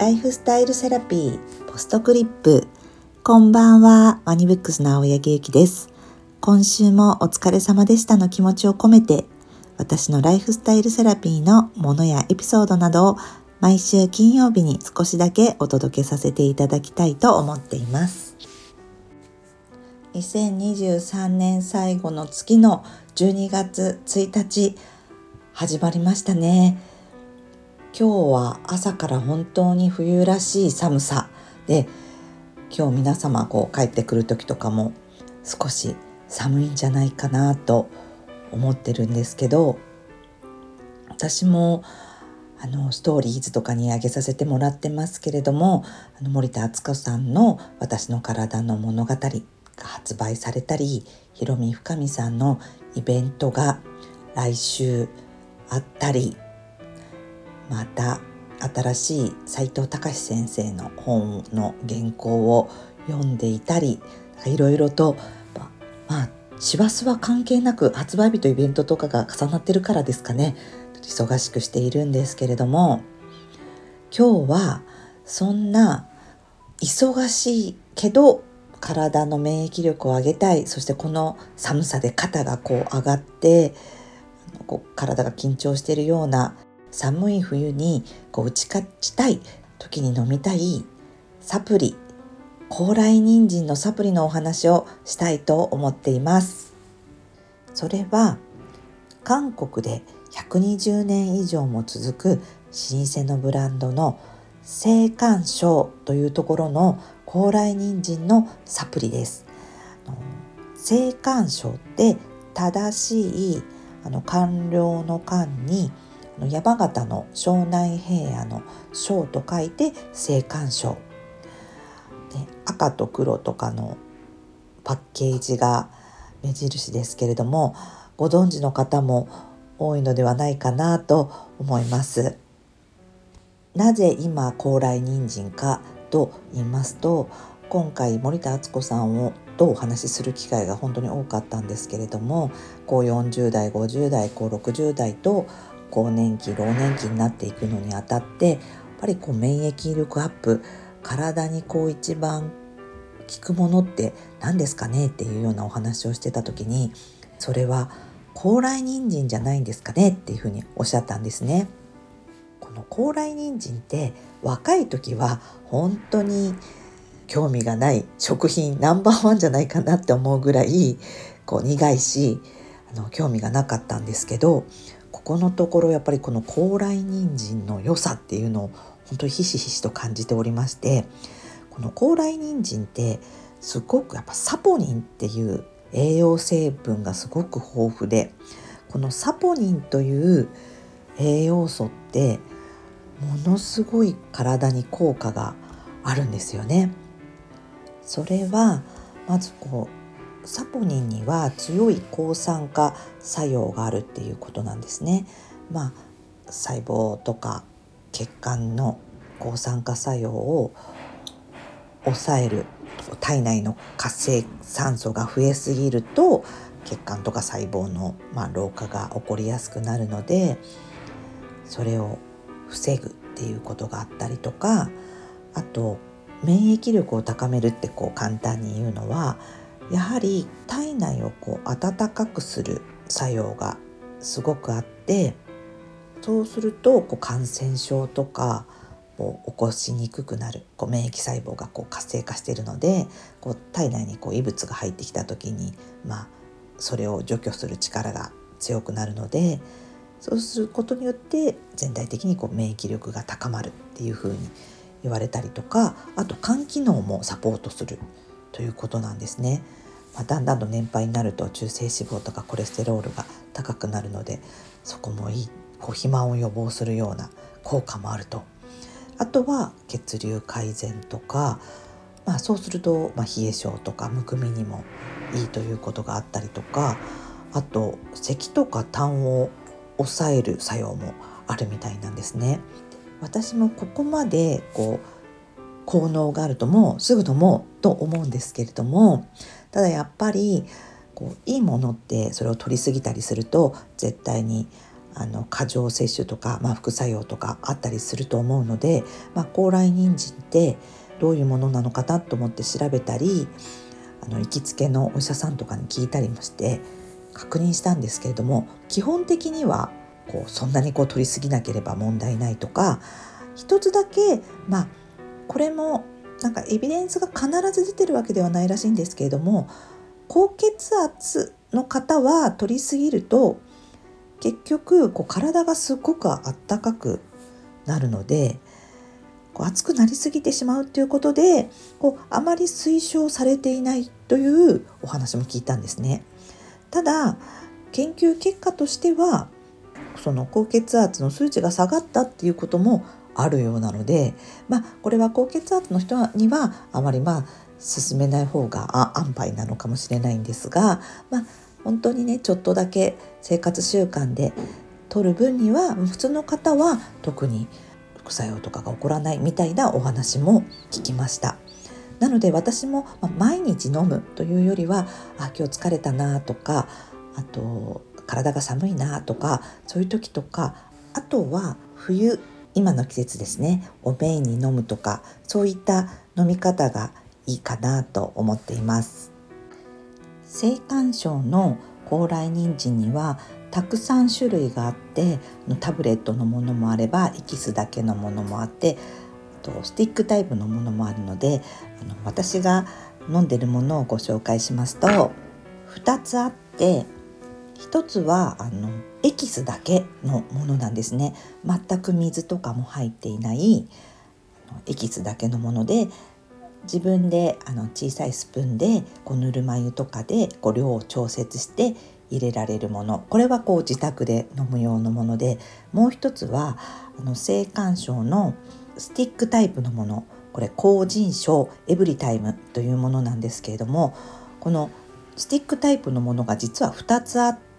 ライフスタイルセラピーポストクリップ。こんばんはワニブックスの青柳ゆきです。今週もお疲れ様でしたの気持ちを込めて私のライフスタイルセラピーのものやエピソードなどを毎週金曜日に少しだけお届けさせていただきたいと思っています。2023年最後の月の12月1日始まりましたね。今日は朝から本当に冬らしい寒さで今日皆様こう帰ってくる時とかも少し寒いんじゃないかなと思ってるんですけど私もあのストーリーズとかに上げさせてもらってますけれどもあの森田敦子さんの「私の体の物語」が発売されたりひろみ深美さんのイベントが来週あったりまた新しい斉藤隆先生の本の原稿を読んでいたりいろいろとまあ師走は関係なく発売日とイベントとかが重なってるからですかね。忙しくしているんですけれども今日はそんな忙しいけど体の免疫力を上げたい。そしてこの寒さで肩がこう上がってこう体が緊張しているような寒い冬にこう打ち勝ちたい時に飲みたいサプリ高麗人参のサプリのお話をしたいと思っています。それは韓国で120年以上も続く老舗のブランドの青函省というところの高麗人参のサプリです。青函省って正しいあの官僚の官に山形の庄内平野の省と書いて青函省赤と黒とかのパッケージが目印ですけれどもご存知の方も多いのではないかなと思います。なぜ今高麗人参かと言いますと今回森田敦子さんをとお話しする機会が本当に多かったんですけれどもこう40代50代こう60代と更年期老年期になっていくのにあたってやっぱりこう免疫力アップ体にこう一番効くものって何ですかね？っていうようなお話をしてた時にそれは高麗人参じゃないんですかね？っていうふうにおっしゃったんですね。この高麗人参って若い時は本当に興味がない食品ナンバーワンじゃないかなって思うぐらいこう苦いしあの興味がなかったんですけどここのところやっぱりこの高麗人参の良さっていうのを本当にひしひしと感じておりましてこの高麗人参ってすごくやっぱサポニンっていう栄養成分がすごく豊富でこのサポニンという栄養素ってものすごい体に効果があるんですよね。それはまずこうサポニンには強い抗酸化作用があるっていうことなんですね。まあ細胞とか血管の抗酸化作用を抑える体内の活性酸素が増えすぎると血管とか細胞の、まあ、老化が起こりやすくなるのでそれを防ぐっていうことがあったりとかあと免疫力を高めるってこう簡単に言うのはやはり体内をこう温かくする作用がすごくあってそうするとこう感染症とかを起こしにくくなるこう免疫細胞がこう活性化しているのでこう体内にこう異物が入ってきた時に、まあ、それを除去する力が強くなるのでそうすることによって全体的にこう免疫力が高まるっていうふうに言われたりとかあと肝機能もサポートするということなんですね。まあ、だんだんと年配になると中性脂肪とかコレステロールが高くなるのでそこもいいこう肥満を予防するような効果もあるとあとは血流改善とか、まあ、そうすると、まあ、冷え性とかむくみにもいいということがあったりとかあと咳とか痰を抑える作用もあるみたいなんですね。私もここまでこう効能があるともすぐ飲もと思うんですけれどもただやっぱりこういいものってそれを取りすぎたりすると絶対にあの過剰摂取とか、まあ、副作用とかあったりすると思うので、まあ、高麗人参ってどういうものなのかなと思って調べたりあの行きつけのお医者さんとかに聞いたりもして確認したんですけれども基本的にはこうそんなにこう取りすぎなければ問題ないとか一つだけまあこれもなんかエビデンスが必ず出てるわけではないらしいんですけれども高血圧の方は取りすぎると結局こう体がすごくあったかくなるのでこう熱くなりすぎてしまうっていうことでこうあまり推奨されていないというお話も聞いたんですね。ただ研究結果としてはその高血圧の数値が下がったっていうこともあるようなのでまあこれは高血圧の人にはあまりまあ進めない方が安牌なのかもしれないんですが、まあ、本当にねちょっとだけ生活習慣で取る分には普通の方は特に副作用とかが起こらないみたいなお話も聞きました。なので私も毎日飲むというよりはあ今日疲れたなとかあと体が寒いなとかそういう時とかあとは冬今の季節ですね。お麺に飲むとかそういった飲み方がいいかなと思っています。青函省の高麗人参にはたくさん種類があってタブレットのものもあればエキスだけのものもあってとスティックタイプのものもあるのであの私が飲んでるものをご紹介しますと2つあって1つはあのエキスだけのものなんですね。全く水とかも入っていないエキスだけのもので自分であの小さいスプーンでこうぬるま湯とかでこう量を調節して入れられるもの。これはこう自宅で飲む用のものでもう一つはあの青函省のスティックタイプのもの。これ高人症エブリタイムというものなんですけれどもこのスティックタイプのものが実は2つあって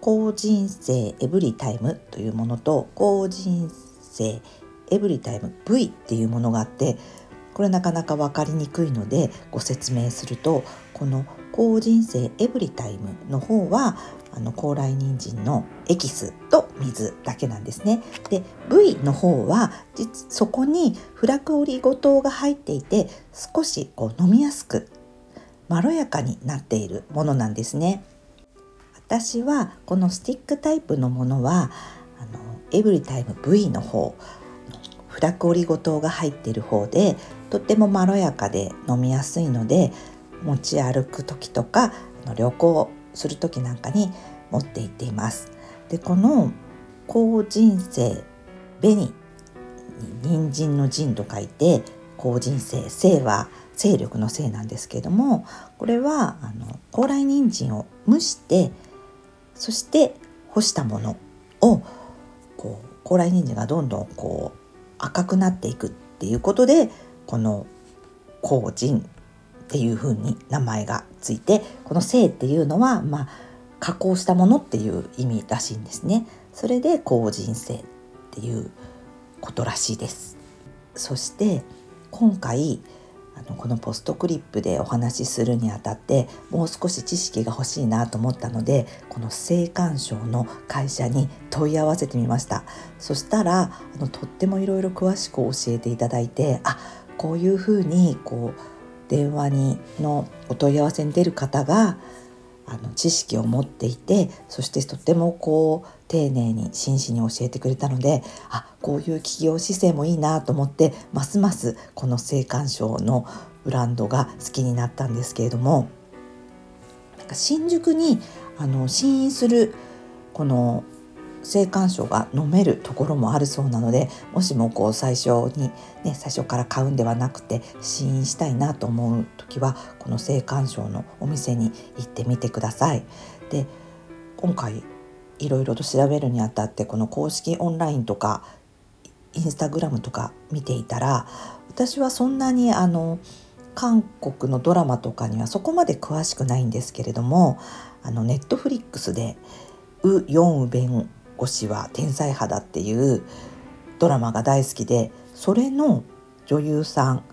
高人生エブリタイムというものと高人生エブリタイム V っていうものがあってこれなかなか分かりにくいのでご説明するとこの高人生エブリタイムの方はあの高麗人参のエキスと水だけなんですね。で V の方は実そこにフラクオリゴ糖が入っていて少しこう飲みやすくまろやかになっているものなんですね。私はこのスティックタイプのものはあのエブリタイム V の方フラクオリゴ糖が入っている方でとってもまろやかで飲みやすいので持ち歩く時とか旅行する時なんかに持って行っています。でこの高人生紅人参の人と書いて高人生生は勢力のせいなんですけれどもこれはあの高麗人参を蒸してそして干したものをこう高麗人参がどんどんこう赤くなっていくっていうことでこの高人っていう風に名前がついてこの性っていうのはまあ加工したものっていう意味らしいんですね。それで高人性っていうことらしいです。そして今回あのこのポストクリップでお話しするにあたってもう少し知識が欲しいなと思ったのでこの性感賞の会社に問い合わせてみました。そしたらあのとってもいろいろ詳しく教えていただいてあこういうふうにこう電話にのお問い合わせに出る方があの知識を持っていてそしてとってもこう丁寧に真摯に教えてくれたのであこういう企業姿勢もいいなと思ってますますこの青函賞のブランドが好きになったんですけれどもなんか新宿にあの試飲するこの青函賞が飲めるところもあるそうなのでもしもこう最初にね最初から買うんではなくて試飲したいなと思う時はこの青函賞のお店に行ってみてください。で今回いろいろと調べるにあたってこの公式オンラインとかインスタグラムとか見ていたら私はそんなにあの韓国のドラマとかにはそこまで詳しくないんですけれどもあのネットフリックスでウ・ヨンウ弁護士は天才派だっていうドラマが大好きでそれの女優さん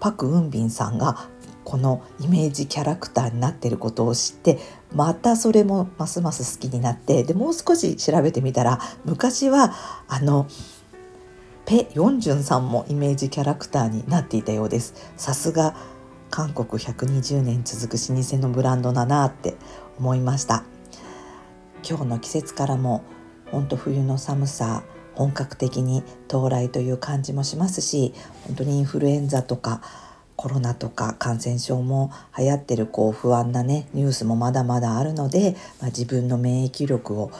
パク・ウンビンさんがこのイメージキャラクターになっていることを知ってまたそれもますます好きになってでもう少し調べてみたら昔はあのペ・ヨンジュンさんもイメージキャラクターになっていたようです。さすが韓国120年続く老舗のブランドだなって思いました。今日の季節からも本当冬の寒さ本格的に到来という感じもしますし本当にインフルエンザとかコロナとか感染症も流行ってるこう不安なねニュースもまだまだあるので、まあ、自分の免疫力を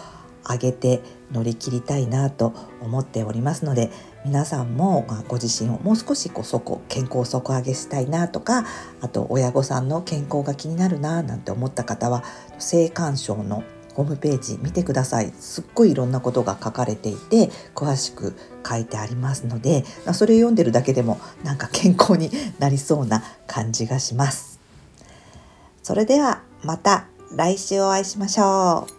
上げて乗り切りたいなと思っておりますので皆さんもご自身をもう少しこう底健康を底上げしたいなとかあと親御さんの健康が気になるななんて思った方は性感症のホームページ見てください。すっごいいろんなことが書かれていて詳しく書いてありますのでそれを読んでるだけでもなんか健康になりそうな感じがします。それではまた来週お会いしましょう。